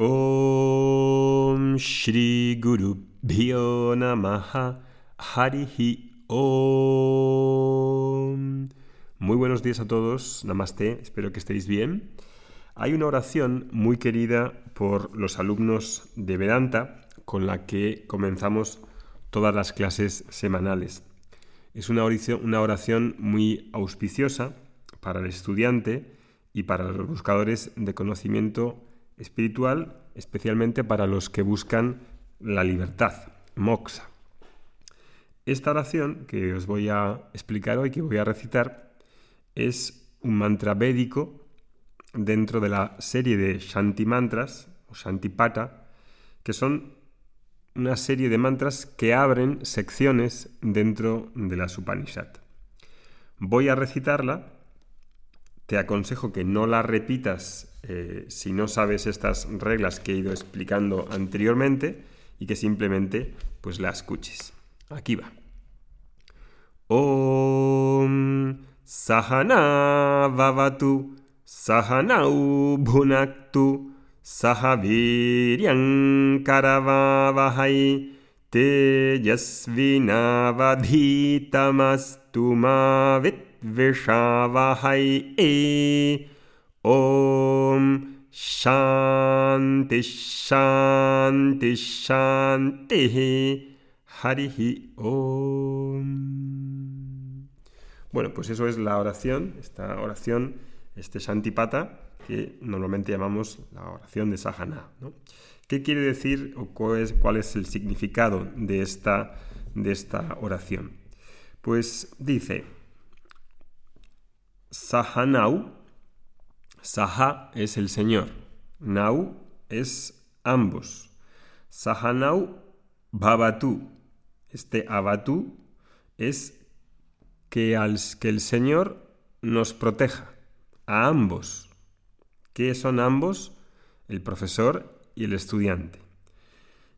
Om Shri Guru Bhyo Namaha Harihi Om. Muy buenos días a todos, Namaste, espero que estéis bien. Hay una oración muy querida por los alumnos de Vedanta con la que comenzamos todas las clases semanales. Es una oración, una oración muy auspiciosa para el estudiante y para los buscadores de conocimiento espiritual, especialmente para los que buscan la libertad, moksha. Esta oración que os voy a explicar hoy, que voy a recitar, es un mantra védico dentro de la serie de Shanti mantras o Shantipata, que son una serie de mantras que abren secciones dentro de la Upanishad. Voy a recitarla, te aconsejo que no la repitas eh, si no sabes estas reglas que he ido explicando anteriormente y que simplemente pues la escuches. Aquí va. Om Sahana Vavatu Sahanau Bhunaktu Sahaviryam Karavavahai Tejasvinavadhitamastu ma vitvishavahai Om Shanti Shanti Shanti Harihi Om. Bueno, pues eso es la oración, esta oración, este Shantipata, que normalmente llamamos la oración de Sahana. ¿Qué quiere decir o cuál es, cuál es el significado de esta, de esta oración? Pues dice, Sahanau, Saha es el Señor. Nau es ambos. Sahanau Bhavatu. Este Abatu es que, al, que el Señor nos proteja a ambos. ¿Qué son ambos? El profesor y el estudiante.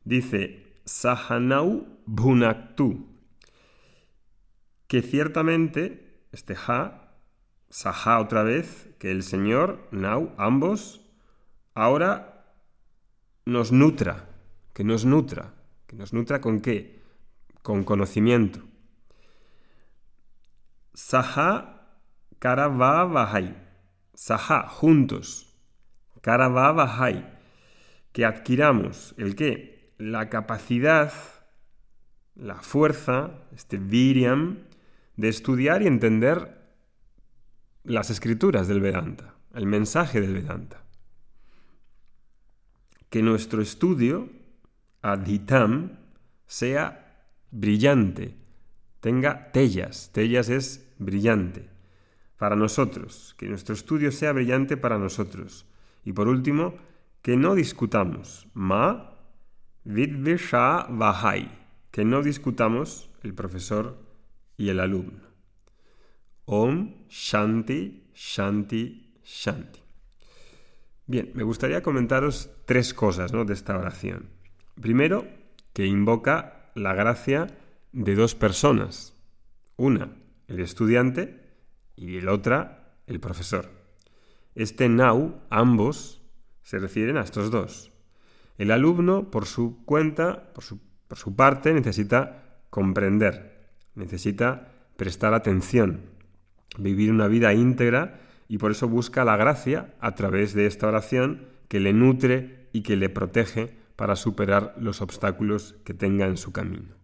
Dice Sahanau Bhunaktu. Que ciertamente este Ha Saha otra vez, que el Señor, Nau, ambos, ahora nos nutra, que nos nutra, que nos nutra con qué? Con conocimiento. Saha Karavavahai, Saha, juntos, Karavavahai, que adquiramos el qué? La capacidad, la fuerza, este viriam, de estudiar y entender las escrituras del Vedanta, el mensaje del Vedanta. Que nuestro estudio, adhitam, sea brillante, tenga tellas, tellas es brillante, para nosotros, que nuestro estudio sea brillante para nosotros. Y por último, que no discutamos, ma vidvisha vahai, que no discutamos el profesor y el alumno. Om Shanti, Shanti, Shanti. Bien, me gustaría comentaros tres cosas de esta oración. Primero, que invoca la gracia de dos personas. Una, el estudiante, y el otra, el profesor. Este now, ambos, se refieren a estos dos. El alumno, por su cuenta, por su, por su parte, necesita comprender, necesita prestar atención, vivir una vida íntegra y por eso busca la gracia a través de esta oración que le nutre y que le protege para superar los obstáculos que tenga en su camino.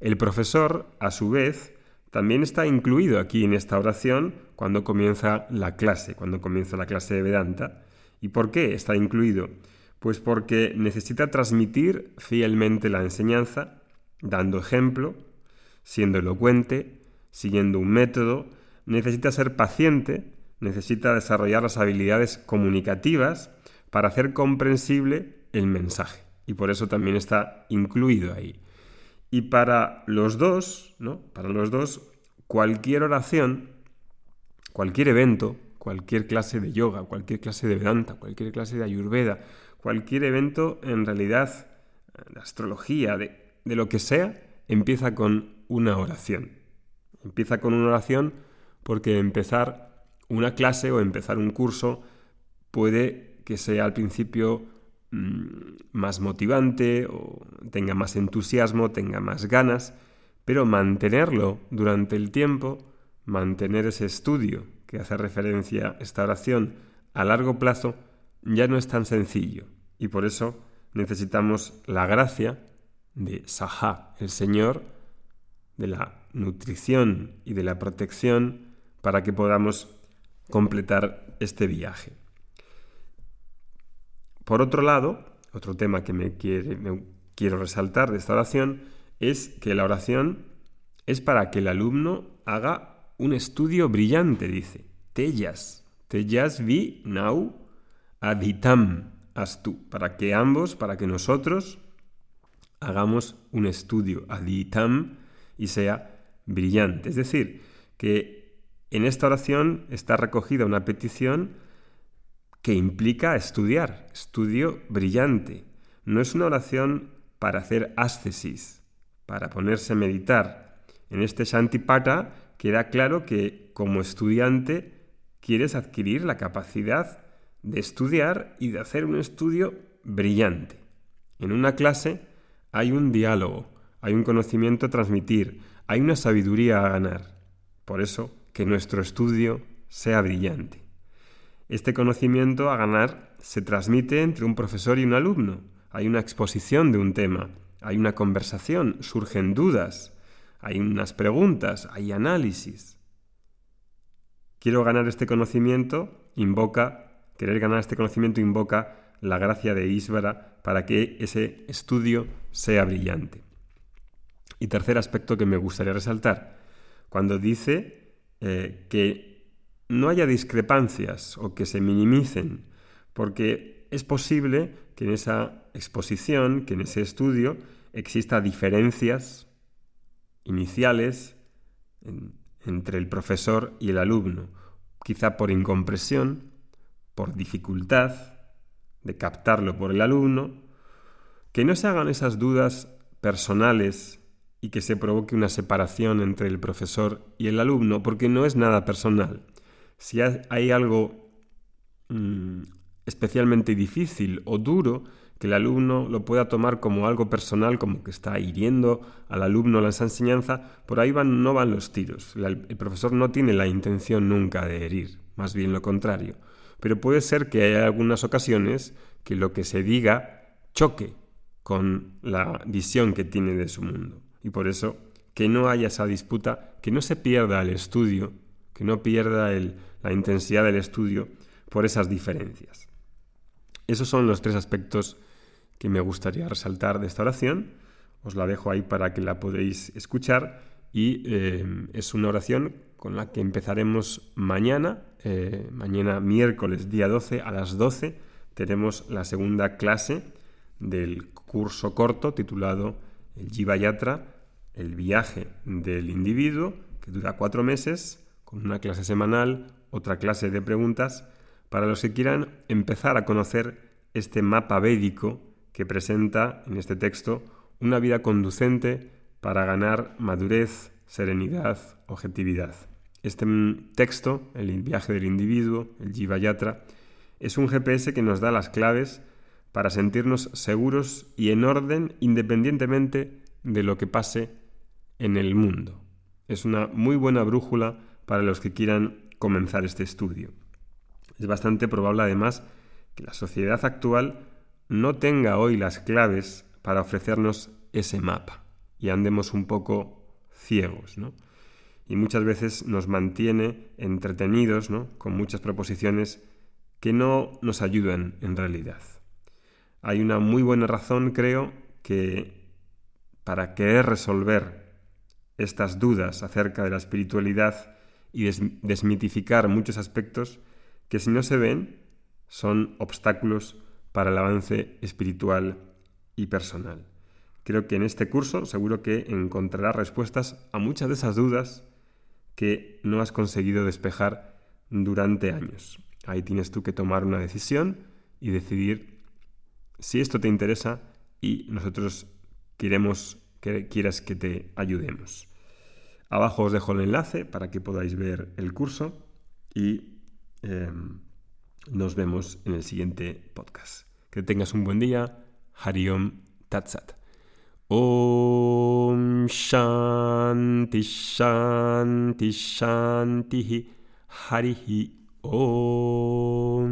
El profesor, a su vez, también está incluido aquí en esta oración cuando comienza la clase, cuando comienza la clase de Vedanta. ¿Y por qué está incluido? Pues porque necesita transmitir fielmente la enseñanza, dando ejemplo, siendo elocuente, siguiendo un método, necesita ser paciente, necesita desarrollar las habilidades comunicativas para hacer comprensible el mensaje. Y por eso también está incluido ahí. Y para los dos, ¿no? Para los dos, cualquier oración, cualquier evento, cualquier clase de yoga, cualquier clase de Vedanta, cualquier clase de Ayurveda, cualquier evento en realidad de astrología, de, de lo que sea, empieza con una oración. Empieza con una oración porque empezar una clase o empezar un curso puede que sea al principio mm, más motivante o tenga más entusiasmo, tenga más ganas, pero mantenerlo durante el tiempo, mantener ese estudio que hace referencia a esta oración a largo plazo, ya no es tan sencillo. Y por eso necesitamos la gracia de Sahá, el Señor, de la nutrición y de la protección para que podamos completar este viaje. Por otro lado, otro tema que me, quiero resaltar de esta oración es que la oración es para que el alumno haga un estudio brillante, dice. Tellas, tellas vi nau aditam astu, para que ambos, para que nosotros hagamos un estudio aditam y sea brillante. Es decir, que en esta oración está recogida una petición que implica estudiar, estudio brillante. No es una oración para hacer ascesis, para ponerse a meditar. En este Shantipata queda claro que como estudiante quieres adquirir la capacidad de estudiar y de hacer un estudio brillante. En una clase hay un diálogo, hay un conocimiento a transmitir, hay una sabiduría a ganar. Por eso, que nuestro estudio sea brillante. Este conocimiento a ganar se transmite entre un profesor y un alumno. Hay una exposición de un tema, hay una conversación, surgen dudas, hay unas preguntas, hay análisis. Quiero ganar este conocimiento, invoca, querer ganar este conocimiento invoca la gracia de Isvara para que ese estudio sea brillante. Y tercer aspecto que me gustaría resaltar, cuando dice eh, que no haya discrepancias o que se minimicen, porque es posible que en esa exposición, que en ese estudio, exista diferencias iniciales entre el profesor y el alumno, quizá por incompresión, por dificultad de captarlo por el alumno, que no se hagan esas dudas personales y que se provoque una separación entre el profesor y el alumno, porque no es nada personal. Si hay algo mm, especialmente difícil o duro, que el alumno lo pueda tomar como algo personal, como que está hiriendo al alumno la enseñanza, por ahí no van los tiros. el profesor no tiene la intención nunca de herir, más bien lo contrario. Pero puede ser que haya algunas ocasiones que lo que se diga choque con la visión que tiene de su mundo. Y por eso, que no haya esa disputa, que no se pierda el estudio, que no pierda la intensidad del estudio por esas diferencias. Esos son los tres aspectos que me gustaría resaltar de esta oración. Os la dejo ahí para que la podéis escuchar y eh, es una oración con la que empezaremos mañana, eh, mañana miércoles día 12 a las 12 tenemos la segunda clase del curso corto titulado el Jiva Yatra el viaje del individuo, que dura cuatro meses, con una clase semanal, otra clase de preguntas, para los que quieran empezar a conocer este mapa védico que presenta en este texto una vida conducente para ganar madurez, serenidad, objetividad. Este texto, el viaje del individuo, el Jiva Yatra, es un GPS que nos da las claves para sentirnos seguros y en orden independientemente de lo que pase en el mundo. Es una muy buena brújula para los que quieran comenzar este estudio. Es bastante probable además que la sociedad actual no tenga hoy las claves para ofrecernos ese mapa y andemos un poco ciegos, ¿no? Y muchas veces nos mantiene entretenidos, ¿no? Con muchas proposiciones que no nos ayudan en realidad. Hay una muy buena razón, creo, que para querer resolver estas dudas acerca de la espiritualidad y desmitificar muchos aspectos que si no se ven son obstáculos para el avance espiritual y personal. Creo que en este curso seguro que encontrarás respuestas a muchas de esas dudas que no has conseguido despejar durante años. Ahí tienes tú que tomar una decisión y decidir si esto te interesa y nosotros queremos que quieras que te ayudemos. Abajo os dejo el enlace para que podáis ver el curso y em, nos vemos en el siguiente podcast. Que tengas un buen día. Hariom Tatsat. Om Shanti Shanti Shanti Harihi Om